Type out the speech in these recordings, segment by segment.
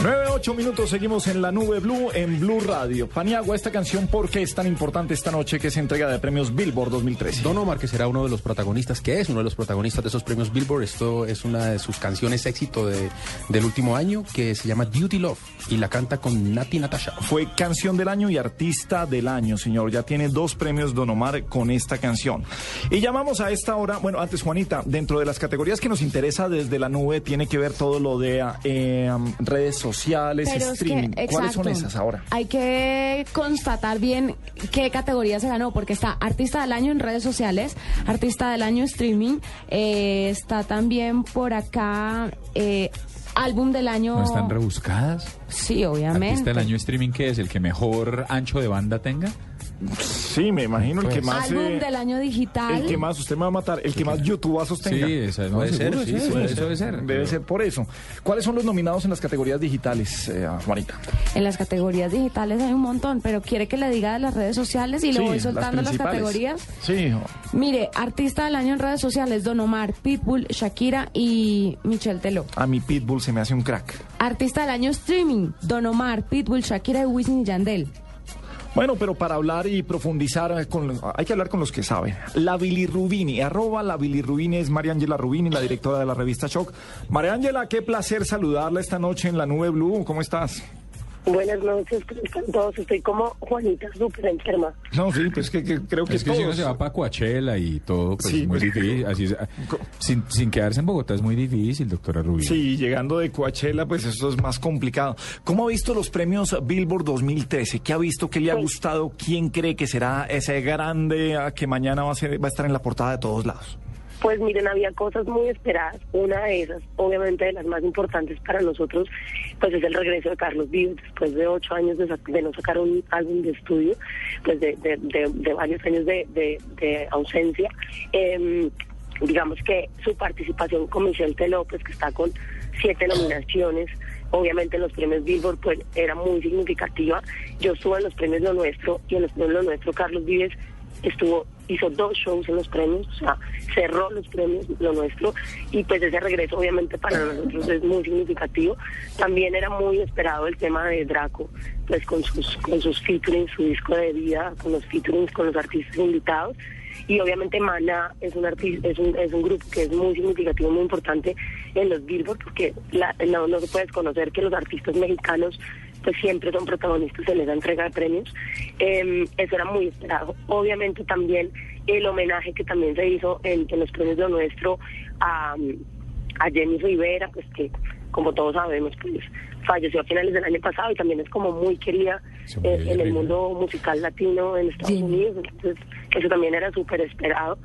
9, 8 minutos, seguimos en la nube Blue, en Blue Radio. Paniagua, esta canción, ¿por qué es tan importante esta noche que es entrega de premios Billboard 2013? Don Omar, que será uno de los protagonistas, que es uno de los protagonistas de esos premios Billboard. Esto es una de sus canciones éxito de, del último año, que se llama Duty Love, y la canta con Nati Natasha. Fue canción del año y artista del año, señor. Ya tiene dos premios Don Omar con esta canción. Y llamamos a esta hora, bueno, antes Juanita, dentro de las categorías que nos interesa desde la nube, tiene que ver todo lo de eh, redes sociales sociales, Pero es que, streaming. ¿Cuáles son esas ahora? Hay que constatar bien qué categoría se ganó, porque está Artista del Año en redes sociales, Artista del Año streaming, eh, está también por acá eh, Álbum del Año. ¿No están rebuscadas? Sí, obviamente. Artista del año streaming, ¿qué es? ¿El que mejor ancho de banda tenga? Sí, me imagino el que más... Álbum eh, del Año Digital. el que más, usted me va a matar, el que más YouTube sostenga. Sí, Puede no, ser, seguro, sí, puede eso debe ser. Debe ser por eso. ¿Cuáles son los nominados en las categorías digitales, eh, Juanita? En las categorías digitales hay un montón, pero quiere que le diga de las redes sociales y le Sí, voy las soltando las, categorías. Sí, Mire, Artista del Año en redes sociales, Don Omar, Pitbull, Shakira y Michelle Teló. a mi Pitbull se me hace un crack. Artista del Año Streaming, Don Omar, Pitbull, Shakira y Wisin y Yandel. Bueno, pero para hablar y profundizar, eh, con, hay que hablar con los que saben. La Bilirrubini, arroba la Bilirrubini es María Ángela Rubini, la directora de la revista Shock. María Ángela, qué placer saludarla esta noche en la Nube Blue. ¿Cómo estás? Buenas noches, ¿cómo están todos? Estoy como Juanita, súper enferma. No, sí, pues que, que creo que Es que si uno todos. se va para Coachella y todo, pues Sí, es muy pues. difícil. Así es, sin, sin quedarse en Bogotá es muy difícil, doctora Rubí. Sí, llegando de Coachella, pues eso es más complicado. ¿Cómo ha visto los premios Billboard 2013? ¿Qué ha visto? ¿Qué le ha gustado? ¿Quién cree que será ese grande ah, que mañana va a, ser- va a estar en la portada de todos lados? Pues miren, había cosas muy esperadas. Una de esas, obviamente de las más importantes para nosotros, pues es el regreso de Carlos Vives después de ocho años de, de no sacar un álbum de estudio, pues de, de- de- varios años de, ausencia. Em, digamos que su participación con Michelle Teló, pues que está con siete nominaciones, obviamente en los premios Billboard pues era muy significativa. Yo estuve en los premios Lo Nuestro y en los premios Lo Nuestro Carlos Vives estuvo hizo dos shows en los premios, o sea, cerró los premios Lo Nuestro y pues ese regreso obviamente para nosotros es muy significativo. También era muy esperado el tema de Draco, pues con sus con sus featurings, su disco de vida, con los featurings con los artistas invitados y obviamente Mana es un artista, es un, es un grupo que es muy significativo, muy importante en los Billboard porque la- no, no se puede desconocer que los artistas mexicanos pues siempre son protagonistas en esa entrega de premios. Eh, eso era muy esperado. Obviamente también el homenaje que también se hizo en, en los premios de lo nuestro a, a Jenny Rivera, pues que como todos sabemos, pues falleció a finales del año pasado y también es como muy querida Se eh, en el mundo musical latino en Estados Sí. Unidos, entonces eso también era súper esperado.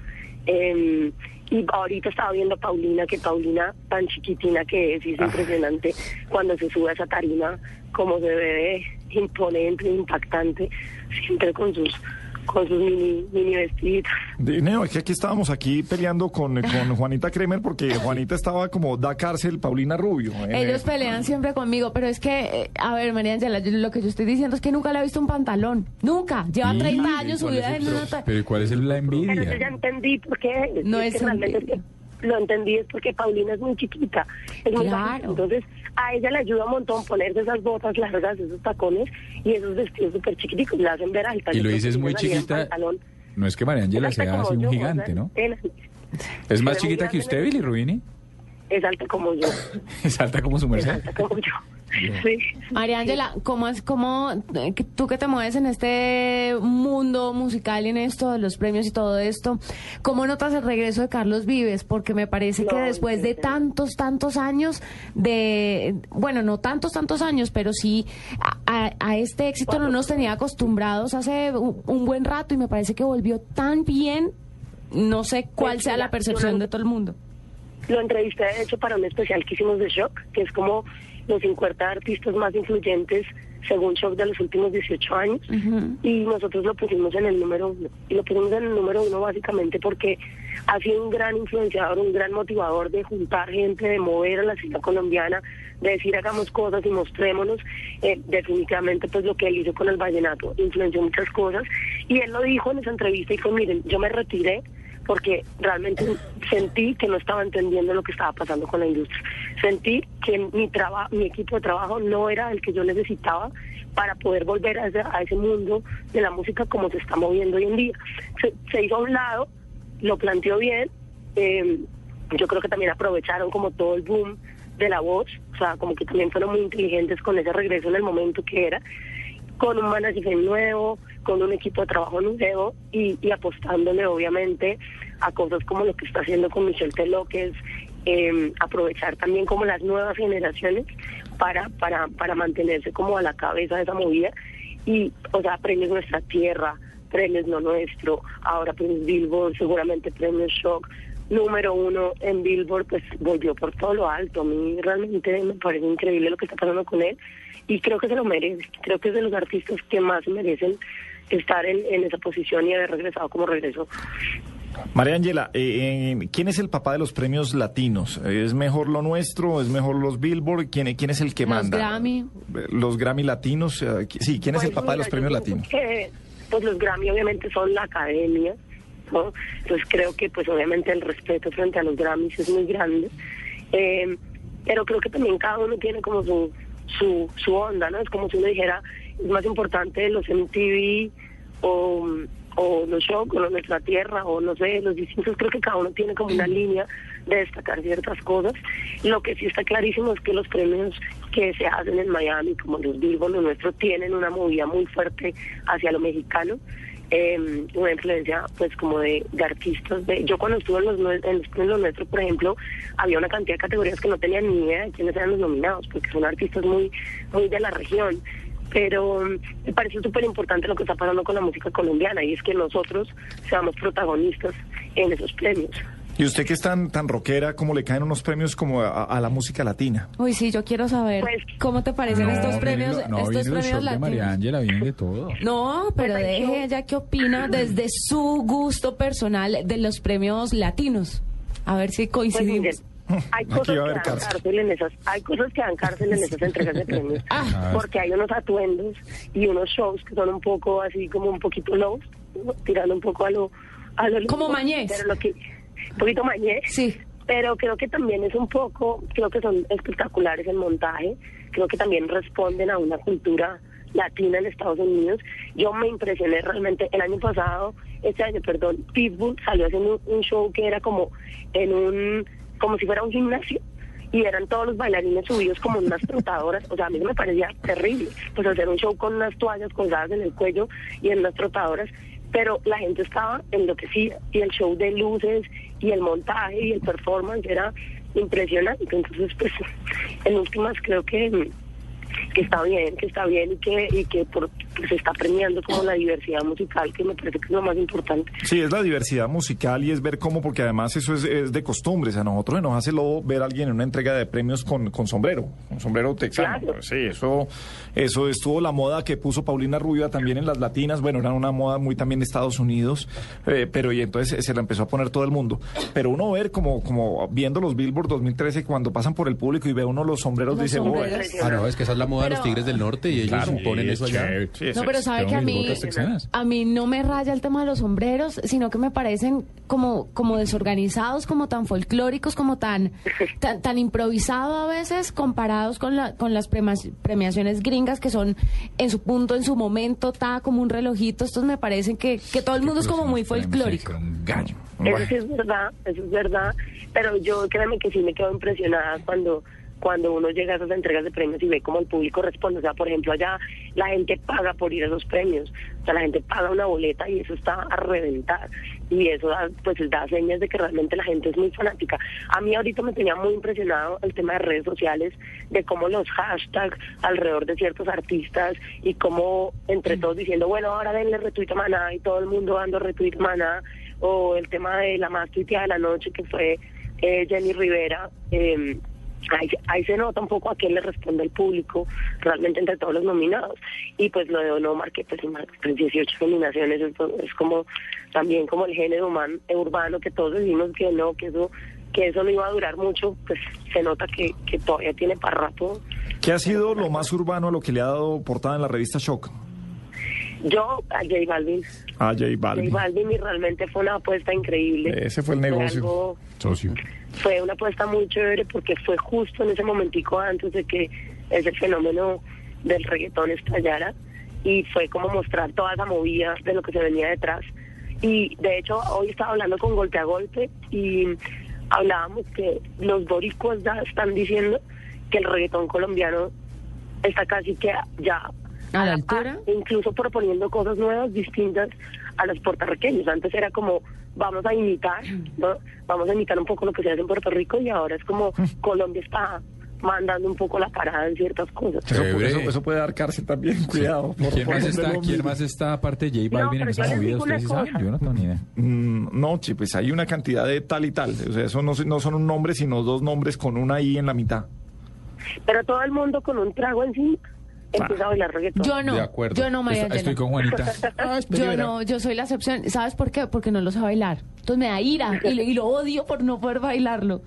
Eh, y ahorita estaba viendo a Paulina, que Paulina tan chiquitina que es, y es impresionante cuando se sube a esa tarima, como se ve imponente, impactante, siempre con sus con sus mini, mini vestiditos. No, es que aquí estábamos aquí peleando con, con Juanita Kremer porque Juanita estaba como da cárcel Paulina Rubio. en Ellos el- pelean siempre conmigo, pero es que, eh, a ver, María Ángela, yo- lo que yo estoy diciendo es que nunca le he visto un pantalón. Nunca. Lleva Sí, 30 años ¿cuál es subida el en una... Pero ¿y ¿cuál es el- la Pero yo ya envidia? entendí por qué. No es es que realmente es envidia. que lo entendí es porque Paulina es muy chiquita, es muy Claro. bajita. entonces a ella le ayuda un montón ponerse esas botas largas, esos tacones y esos vestidos súper chiquiticos, le hacen ver alta. Y lo dices muy chiquita. No es que María Ángela Es sea así un yo, o sea, gigante, ¿no? ¿Es más chiquita que usted. Billy Rubini? Es alta como yo, Es alta como su es merced. alta como yo. Sí. María Ángela, ¿cómo es, cómo, eh, que tú que te mueves en este mundo musical y en esto de los premios y todo esto, cómo notas el regreso de Carlos Vives? Porque me parece que después de sí. tantos, tantos años de, bueno, no tantos, tantos años, pero sí a, a- a este éxito no nos tenía acostumbrados hace un, un buen rato y me parece que volvió tan bien, no sé cuál sea la percepción de todo el mundo. lo entrevisté de hecho para un especial que hicimos de Shock, que es como los 50 artistas más influyentes según Shock de los últimos 18 años. Y nosotros lo pusimos en el número uno. Y lo pusimos en el número uno básicamente porque ha sido un gran influenciador, un gran motivador de juntar gente, de mover a la ciudad colombiana, de decir hagamos cosas y mostrémonos. Eh, definitivamente pues lo que él hizo con el vallenato influenció muchas cosas. Y él lo dijo en esa entrevista y fue, miren, yo me retiré porque realmente sentí que no estaba entendiendo lo que estaba pasando con la industria. Sentí que mi trabajo, mi equipo de trabajo no era el que yo necesitaba para poder volver a ese, a ese mundo de la música como se está moviendo hoy en día. Se, hizo a un lado, lo planteó bien. eh, yo creo que también aprovecharon como todo el boom de la voz, o sea, como que también fueron muy inteligentes con ese regreso en el momento que era con un manager nuevo, con un equipo de trabajo nuevo y, apostándole obviamente a cosas como lo que está haciendo con Michelle Teló, que es eh, aprovechar también como las nuevas generaciones para, para, para mantenerse como a la cabeza de esa movida. Y, o sea, premios Nuestra Tierra, premios No Nuestro, ahora premios Billboard, seguramente premios Shock, número uno en Billboard, pues volvió por todo lo alto. A mí realmente me parece increíble lo que está pasando con él y creo que se lo merece. Creo que es de los artistas que más merecen estar en, en esa posición y haber regresado como regresó. María Ángela, eh, eh, ¿quién es el papá de los premios latinos? ¿Es mejor lo nuestro? ¿Es mejor los Billboard? ¿Quién, quién es el que Los manda? Grammy. Los Grammy latinos. eh, sí, ¿quién es el Pues, papá de los premios latinos? que, pues los Grammy obviamente son la academia, ¿no? Entonces creo que pues obviamente el respeto frente a los Grammys es muy grande. Eh, pero creo que también cada uno tiene como su, su, su onda, ¿no? Es como si uno dijera, es más importante los MTV o, o los shows o Nuestra Tierra o no sé, los distintos, creo que cada uno tiene como una línea de destacar ciertas cosas. Lo que sí está clarísimo es que los premios que se hacen en Miami, como los Billboard, los nuestros, tienen una movida muy fuerte hacia lo mexicano. Eh, una influencia pues como de, de artistas de yo cuando estuve en los, en los premios nuestros por ejemplo había una cantidad de categorías que no tenía ni idea de quiénes eran los nominados porque son artistas muy muy de la región pero mm, me parece súper importante lo que está pasando con la música colombiana y es que nosotros seamos protagonistas en esos premios. Y usted que es tan, tan rockera, ¿cómo le caen unos premios como a, a la música latina? Uy, sí, yo quiero saber Pues- cómo te parecen estos premios, lo- no, estos premios shows de María latinos. Ángela, vienen de todo. No, pero Pues, deje ella qué opina desde su gusto personal de los premios latinos. A ver si Pues, coincidimos. hay cosas que dan cárcel. cárcel en esas, hay cosas que dan cárcel en esas entregas de premios, Ah. porque hay unos atuendos y unos shows que son un poco así como un poquito low, tirando un poco a lo, a lo Como Mañez. pero lo que, un poquito mañez, Sí. pero creo que también es un poco, creo que son espectaculares el montaje, creo que también responden a una cultura latina en Estados Unidos. Yo me impresioné realmente el año pasado, este año, perdón, Pitbull salió haciendo un, un show que era como en un, como si fuera un gimnasio y eran todos los bailarines subidos como unas trotadoras, o sea, a mí me parecía terrible, pues hacer un show con unas toallas colgadas en el cuello y en unas trotadoras, pero la gente estaba enloquecida y el show de luces y el montaje y el performance era impresionante, entonces pues en últimas creo que que está bien, que está bien y que y que por, se está premiando como la diversidad musical, que me parece que es lo más importante. Sí, es la diversidad musical y es ver cómo, porque además eso es, es de costumbres. A nosotros nos hace lobo ver a alguien en una entrega de premios con, con sombrero, con sombrero texano. Claro. Sí, eso, eso estuvo la moda que puso Paulina Rubio también en las latinas. Bueno, era una moda muy también de Estados Unidos, eh, pero y entonces se la empezó a poner todo el mundo. Pero uno ver como, como viendo los Billboard 2013 cuando pasan por el público y ve uno los sombreros, Los dice, "Oh, sombreros. Ah, no, es que esa es la moda de los Tigres del Norte y ellos Claro. imponen eso allá. Chévere. Sí, No, pero sabe que a mí, a mí no me raya el tema de los sombreros, sino que me parecen como, como desorganizados, como tan folclóricos, como tan, tan, tan improvisado a veces comparados con, la, con las premiaciones gringas que son en su punto, en su momento, ta como un relojito. Estos me parecen que, que todo el mundo es como muy folclórico. Un gallo. Eso sí es verdad, eso es verdad, pero yo créanme que sí me quedo impresionada cuando cuando uno llega a esas entregas de premios y ve cómo el público responde. O sea, por ejemplo, allá la gente paga por ir a esos premios. O sea, la gente paga una boleta y eso está a reventar. Y eso da, pues da señas de que realmente la gente es muy fanática. A mí ahorita me tenía muy impresionado el tema de redes sociales, de cómo los hashtags alrededor de ciertos artistas y cómo entre todos diciendo, bueno, ahora denle retweet a Maná y todo el mundo dando retweet a Maná o el tema de la más tuiteada de la noche que fue eh, Jenny Rivera. eh, Ahí, ahí se nota un poco a quién le responde el público realmente entre todos los nominados. Y pues lo de Don Omar, que pues, pues 18 nominaciones es, es como también como el género humano, urbano, que todos decimos que no, que eso que eso no iba a durar mucho, pues se nota que, que todavía tiene para rato. ¿Qué ha sido lo más urbano a lo que le ha dado portada en la revista Shock? Yo, a J Balvin. A J Balvin. J Balvin y realmente fue una apuesta increíble. Ese fue el negocio. algo- Socio. Fue una apuesta muy chévere porque fue justo en ese momentico antes de que ese fenómeno del reggaetón estallara y fue como mostrar toda esa movida de lo que se venía detrás. Y de hecho hoy estaba hablando con Golpe a Golpe y hablábamos que los boricuas ya están diciendo que el reggaetón colombiano está casi que ya ¿A la altura? incluso proponiendo cosas nuevas distintas a los puertorriqueños. Antes era como vamos a imitar, ¿no? vamos a imitar un poco lo que se hace en Puerto Rico y ahora es como Colombia está mandando un poco la parada en ciertas cosas. Eso, eso- eso puede dar cárcel también, cuidado. por- ¿Quién por más, está, ¿Quién más está aparte de J No, Balvin en pero esa movida? ¿Ustedes saben? Yo no tengo ni idea. Mm, no, chi, pues hay una cantidad de tal y tal. O sea, eso no, no son un nombre, sino dos nombres con una I en la mitad. Pero todo el mundo con un trago encima empieza a bailar reggaetón. Yo no, De acuerdo. yo no, María Está- Estoy Ángela. con Juanita. Ah, espere, Yo verá. no, yo soy la excepción. ¿Sabes por qué? Porque no lo sé bailar. Entonces me da ira y lo odio por no poder bailarlo.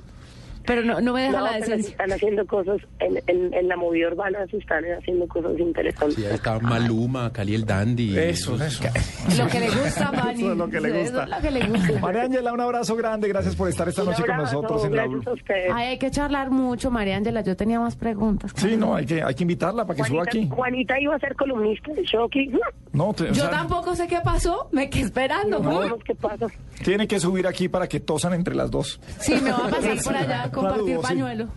Pero no, no me deja No, la pero se decencia. están haciendo cosas en, en, en la movida urbana, se están haciendo cosas interesantes. Sí, ahí está Maluma, Cali el Dandy. Eso, eso. Lo que le gusta, Manny. Eso es lo que le Eso gusta. es lo que le gusta. María Ángela, un abrazo grande. Gracias por estar esta Un noche con nosotros en la. Ay, hay que charlar mucho, María Ángela. Yo tenía más preguntas. Sí, no, hay que, hay que invitarla para que suba aquí. Juanita iba a ser columnista de Shocky. No, te- o Yo sea, tampoco sé qué pasó. Me quedé esperando. No sabemos qué pasa. tiene que subir aquí para que tosan entre las dos. Sí, me va a pasar por allá No compartir dudo, sí. pañuelo.